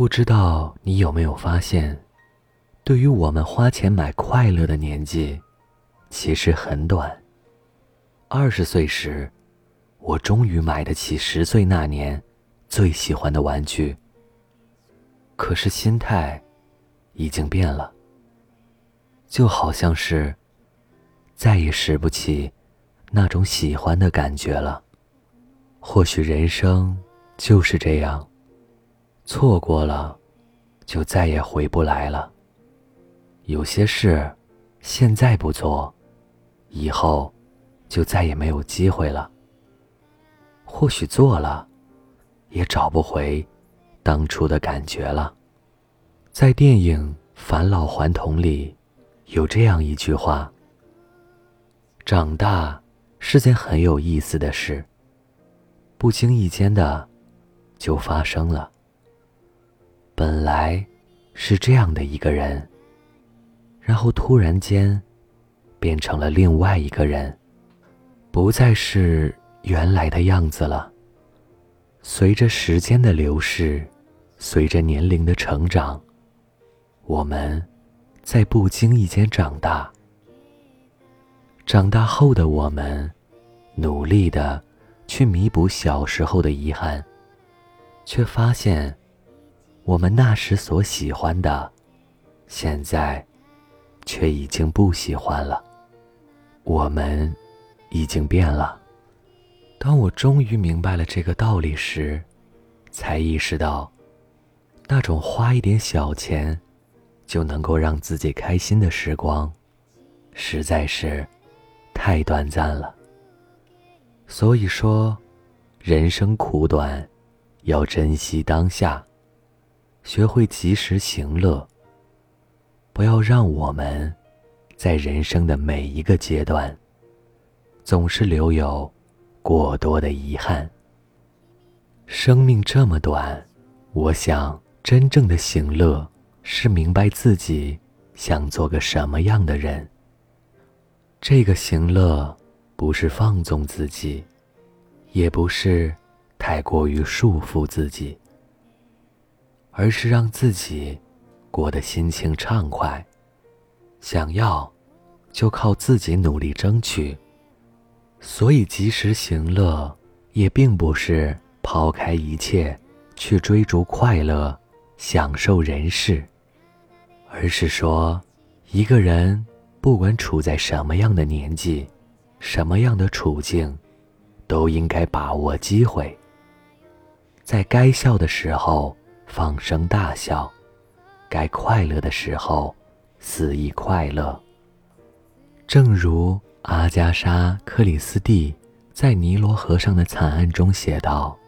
不知道你有没有发现，对于我们花钱买快乐的年纪，其实很短。二十岁时，我终于买得起十岁那年最喜欢的玩具。可是心态已经变了，就好像是再也拾不起那种喜欢的感觉了。或许人生就是这样。错过了，就再也回不来了。有些事，现在不做，以后就再也没有机会了。或许做了，也找不回当初的感觉了。在电影《返老还童》里，有这样一句话：“长大是件很有意思的事，不经意间的就发生了。”本来是这样的一个人，然后突然间变成了另外一个人，不再是原来的样子了。随着时间的流逝，随着年龄的成长，我们在不经意间长大。长大后的我们，努力的去弥补小时候的遗憾，却发现。我们那时所喜欢的，现在却已经不喜欢了。我们已经变了。当我终于明白了这个道理时，才意识到，那种花一点小钱就能够让自己开心的时光，实在是太短暂了。所以说，人生苦短，要珍惜当下。学会及时行乐，不要让我们在人生的每一个阶段总是留有过多的遗憾。生命这么短，我想真正的行乐是明白自己想做个什么样的人。这个行乐不是放纵自己，也不是太过于束缚自己。而是让自己过得心情畅快，想要就靠自己努力争取。所以及时行乐，也并不是抛开一切去追逐快乐、享受人世，而是说，一个人不管处在什么样的年纪、什么样的处境，都应该把握机会，在该笑的时候。放声大笑，该快乐的时候肆意快乐。正如阿加莎·克里斯蒂在《尼罗河上的惨案》中写道：“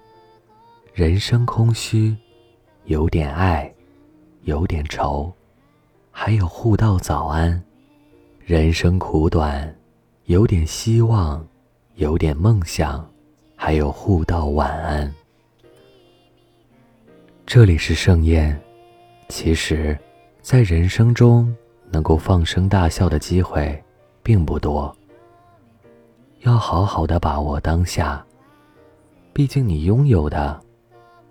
人生空虚，有点爱，有点愁，还有互道早安；人生苦短，有点希望，有点梦想，还有互道晚安。”这里是盛宴。其实，在人生中能够放声大笑的机会并不多。要好好的把握当下，毕竟你拥有的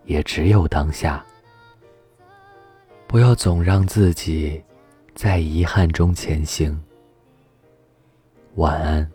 也只有当下。不要总让自己在遗憾中前行。晚安。